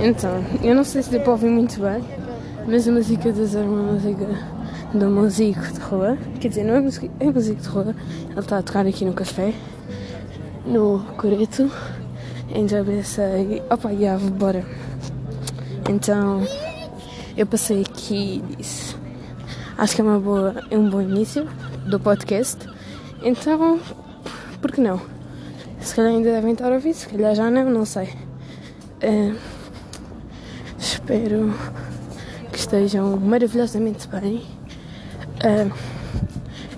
Então, eu não sei se deu para ouvir muito bem, mas a música de Zé é uma música do músico de rua. Quer dizer, não é música, é música de rua. Ele está a tocar aqui no café, no Coreto. Então eu pensei, opa, yeah, bora. Então eu passei aqui e disse, acho que é, uma boa, é um bom início do podcast. Então, por que não? Se calhar ainda devem estar a ouvir, se calhar já não, não sei. Uh, espero que estejam maravilhosamente bem. Uh,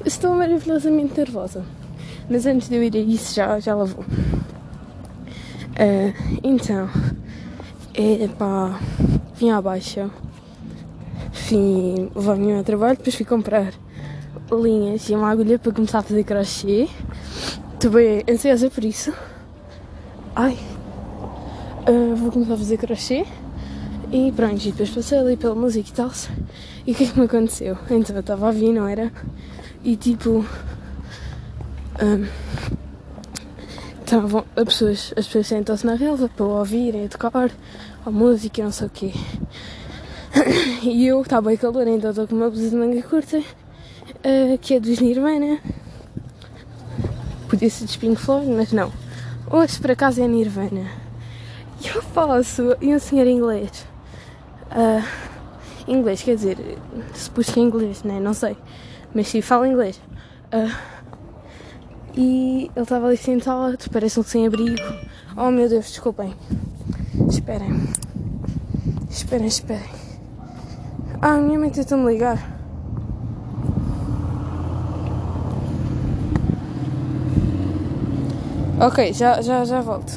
estou maravilhosamente nervosa, mas antes de eu ir a isso já, já lá vou. Uh, então, é pá, vim à baixa, vim levar o meu trabalho, depois fui comprar linhas e uma agulha para começar a fazer crochê. Estou bem ansiosa por isso. Ai. Uh, vou começar a fazer crochê. E pronto, e depois passei ali pela música e tal. E o que é que me aconteceu? Então eu estava a vir, não era? E tipo. Um, estavam as pessoas, as pessoas sentam-se na relva para ouvirem, a tocar a música e não sei o quê. E eu estava bem calor, então estou com uma blusa de manga curta, uh, que é dos Nirvana. Podia ser de Pink Floyd, mas não. Hoje, por acaso, é Nirvana. E eu posso. E um senhor inglês. Uh, inglês, quer dizer, se que é inglês, né? Não sei. Mas sim, fala inglês. Uh, e ele estava ali sentado, parece um sem-abrigo. Oh meu Deus, desculpem. Esperem. Esperem, esperem. Ah, minha mãe tentou-me ligar. Ok, já, já, já volto.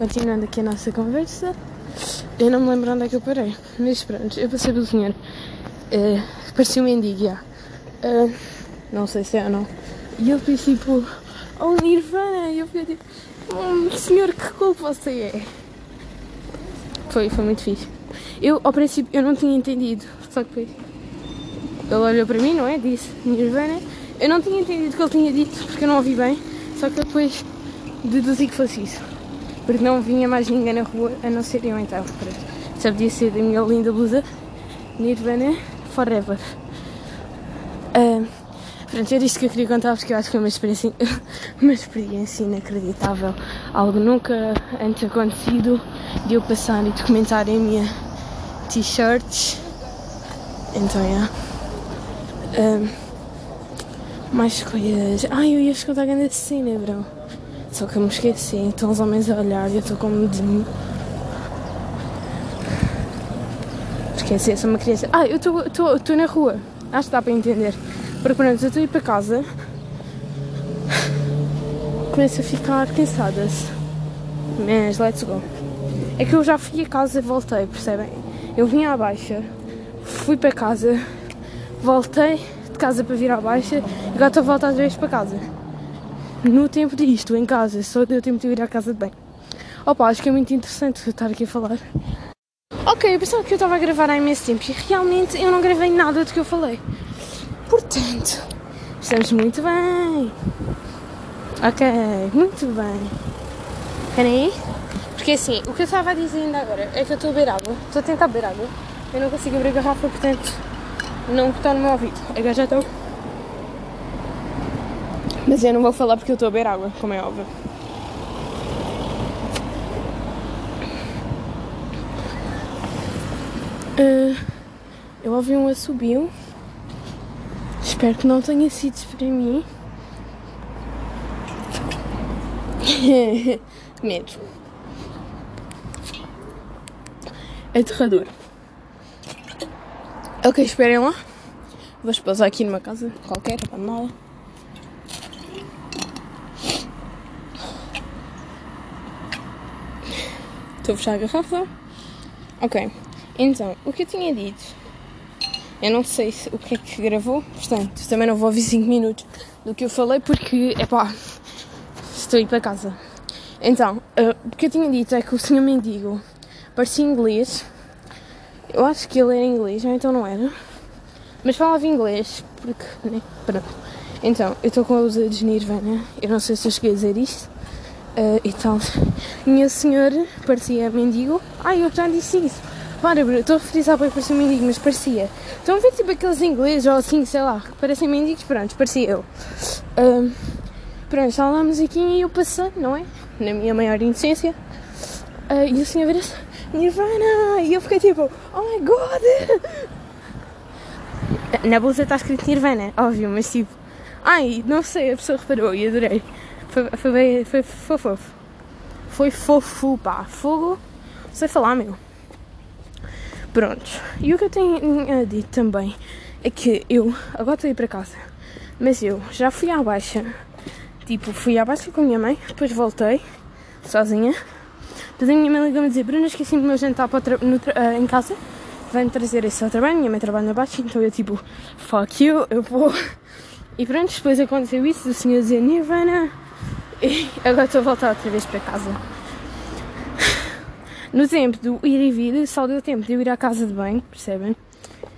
Continuando aqui a nossa conversa, eu não me lembro onde é que eu parei, mas pronto, eu passei pelo senhor. Uh, parecia um mendigo, já. Uh, não sei se é ou não. E ele fez tipo, oh Nirvana, e eu fiquei tipo, oh, senhor, que culpa você é? Foi, foi muito fixe. Eu, ao princípio, eu não tinha entendido, só que depois ele olhou para mim, não é? Disse Nirvana. Eu não tinha entendido o que ele tinha dito, porque eu não ouvi bem, só que depois deduzi que fosse isso porque não vinha mais ninguém na rua a não ser eu então. Já podia ser da minha linda blusa Nirvana Forever. Pronto, era isto que eu queria contar porque eu acho que é uma experiência, uma experiência inacreditável. Algo nunca antes acontecido de eu passar e documentar a minha t-shirt. Então, é. Yeah. Uh, mais coisas. Ai, eu ia escutar a grande cena, bro. Só que eu me esqueci, então os homens a olhar e eu estou com medinho. Esqueci, sou uma criança. Ah, eu estou na rua. Acho que dá para entender. Porque pronto, eu estou a ir para casa. Começo a ficar cansada. Mas let's go. É que eu já fui a casa e voltei, percebem? Eu vim à baixa, fui para casa, voltei de casa para vir à baixa e agora estou a voltar outra vez para casa no tempo disto, em casa, só deu tempo de ir à casa de bem. Opa, acho que é muito interessante estar aqui a falar. Ok, eu pensava que eu estava a gravar há imenso tempo e realmente eu não gravei nada do que eu falei. Portanto, estamos muito bem. Ok, muito bem. Peraí. Porque assim, o que eu estava a dizer ainda agora é que eu estou a beber água. Estou a tentar beber água. Eu não consigo abrir a garrafa, portanto, não está no meu ouvido. Agora já estou. Mas eu não vou falar porque eu estou a beber água, como é óbvio. Uh, eu ouvi um assobio. Espero que não tenha sido para mim. Medo. Aterrador. Ok, esperem lá. Vou esposar aqui numa casa qualquer, abandonada. Estou a fechar a garrafa. Ok. Então, o que eu tinha dito, eu não sei se, o que é que gravou, portanto, também não vou ouvir 5 minutos do que eu falei porque, é pá, estou a ir para casa. Então, uh, o que eu tinha dito é que o senhor mendigo parecia inglês. Eu acho que ele era inglês, ou então não era. Mas falava inglês, porque, né, pronto. Então, eu estou com a usa de Nirvana, eu não sei se eu cheguei a dizer isto. Uh, e tal. E a senhora parecia mendigo. Ai, eu já disse isso. Bruno, estou a frisar para parecer mendigo, mas parecia. Estão a ver tipo aqueles ingleses ou assim, sei lá, que parecem mendigos, pronto, parecia eu. Uh, pronto, estava lá a musiquinha e eu passei, não é? Na minha maior inocência. Uh, e o senhor vira-se, Nirvana! E eu fiquei tipo, oh my god! Na bolsa está escrito Nirvana, óbvio, mas tipo, ai, não sei, a pessoa reparou e adorei. Foi, foi, bem, foi, foi fofo. Foi fofo, pá, fogo, sei falar, meu. Pronto. E o que eu tenho dito também é que eu agora estou a ir para casa, mas eu já fui à baixa. Tipo, fui à baixa com a minha mãe, depois voltei sozinha. Depois a minha mãe ligou-me a dizer: Bruna, esqueci do meu jantar para no uh, em casa. Vem-me trazer esse ao trabalho. Minha mãe trabalha na baixa, então eu tipo, fuck you, eu vou. E pronto, depois aconteceu isso, o senhor dizia Nirvana. E agora estou a voltar outra vez para casa. No tempo do ir e vir, só deu tempo de eu ir à casa de banho, percebem?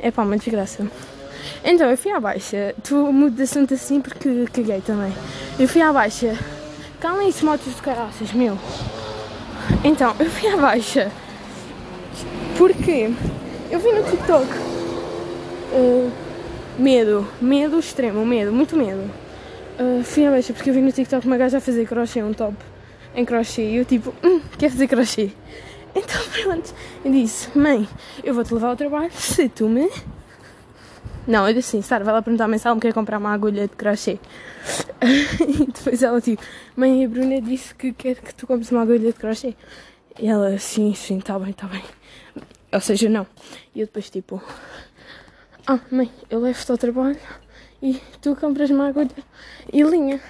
É pá, uma desgraça. Então, eu fui à baixa. Tu mudo de assunto assim porque caguei também. Eu fui à baixa. Calem-se motos de caraças, meu. Então, eu fui à baixa. Porque eu vi no TikTok. Uh, medo. Medo extremo. Medo. Muito medo. Uh, fui à baixa porque eu vi no TikTok uma gaja a fazer crochê, um top em crochê. E eu tipo, hum, quer fazer crochê? Então pronto, eu disse, mãe, eu vou-te levar ao trabalho se tu me. Não, eu disse assim, Sara, vai lá perguntar-me se ela me quer comprar uma agulha de crochê. e depois ela tipo, mãe, a Bruna disse que quer que tu compres uma agulha de crochê. E ela, sim, sim, tá bem, tá bem. Ou seja, não. E eu depois tipo, ah, mãe, eu levo-te ao trabalho e tu compras uma agulha e linha.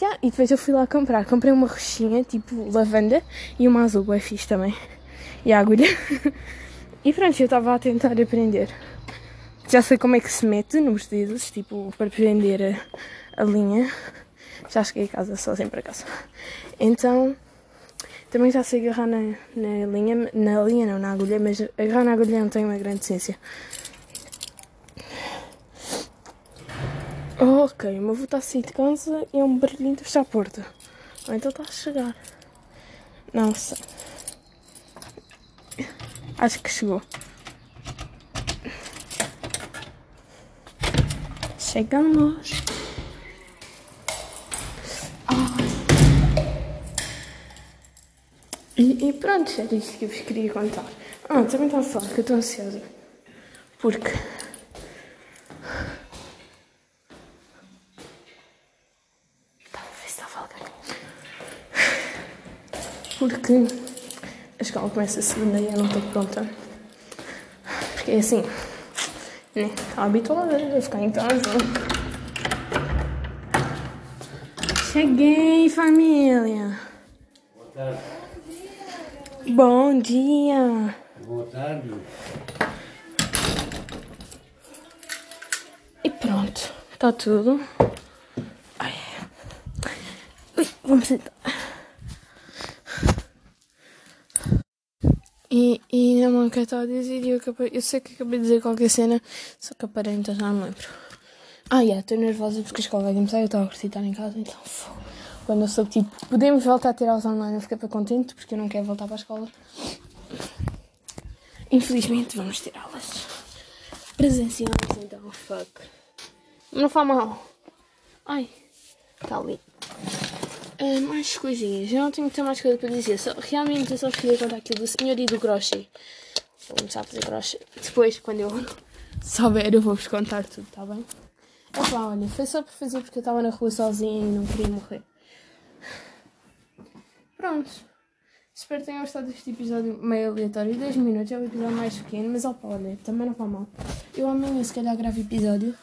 Yeah, e depois eu fui lá comprar. Comprei uma roxinha, tipo lavanda, e uma azul, é fixe também. E a agulha. e pronto, eu estava a tentar aprender. Já sei como é que se mete nos dedos, tipo, para prender a, a linha. Já cheguei a casa sozinho para casa. Então, também já sei agarrar na, na linha, na linha não, na agulha, mas agarrar na agulha não tem uma grande ciência. Ok, o meu avô está a sair de casa e é um barulhinho de fechar a porta. Então está a chegar. Não sei. Acho que chegou. Chegamos. E, e, pronto, era isso que eu vos queria contar. Ah, também estava a falar que eu estou ansiosa. Porque porque a escola começa a segunda e eu não estou pronta. Porque é assim, né? Estava habituada a ficar em casa. Cheguei, família! Boa tarde. Bom dia! Boa tarde. E pronto, está tudo. Ai. Ui, vamos sentar. E, e não que eu estava a dizer, eu, acabei, eu sei que acabei de dizer qualquer cena, só que aparei, então já não me lembro. Ah, yeah, estou nervosa porque a escola vai começar eu estava a recitar em casa, então. Quando eu soube, tipo, podemos voltar a ter aulas online, eu fiquei para contente porque eu não quero voltar para a escola. Infelizmente, vamos ter aulas presenciais, então, fuck. Não faz mal. Ai, está ali. Uh, mais coisinhas. Eu não tenho mais coisa para dizer. Só, realmente eu só queria contar aquilo do senhor e do crochê. Vou começar a fazer crochê. Depois, quando eu souber, eu vou-vos contar tudo, tá bem? Pá, olha, foi só para fazer porque eu estava na rua sozinha e não queria morrer. Pronto. Espero que tenham gostado deste episódio meio aleatório. 10 minutos é o episódio mais pequeno, mas opa, olha, também não faz mal. Eu amanhã se calhar gravo episódio.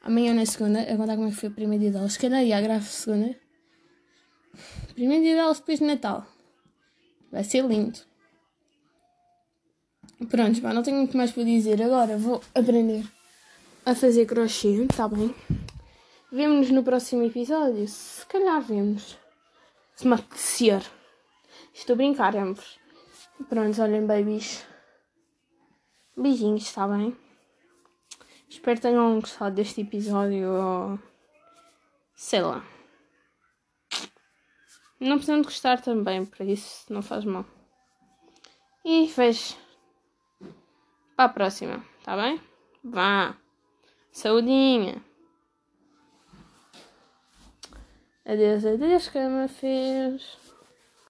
Amanhã na segunda, a contar como é que foi o primeiro dia de. Se calhar já gravo segunda. Primeiro dia de aulas depois de Natal. Vai ser lindo. Pronto, pá, não tenho muito mais para dizer. Agora vou aprender a fazer crochê, tá bem? Vemo-nos no próximo episódio. Se calhar vemos. Se me apetecer. Estou a brincar, ambos. Pronto, olhem, babies. Beijinhos, está bem? Espero que tenham gostado deste episódio. Sei lá. Não precisam de gostar também, por isso não faz mal. E vejo. Para a próxima, tá bem? Vá. Saudinha. Adeus, adeus, que me fez.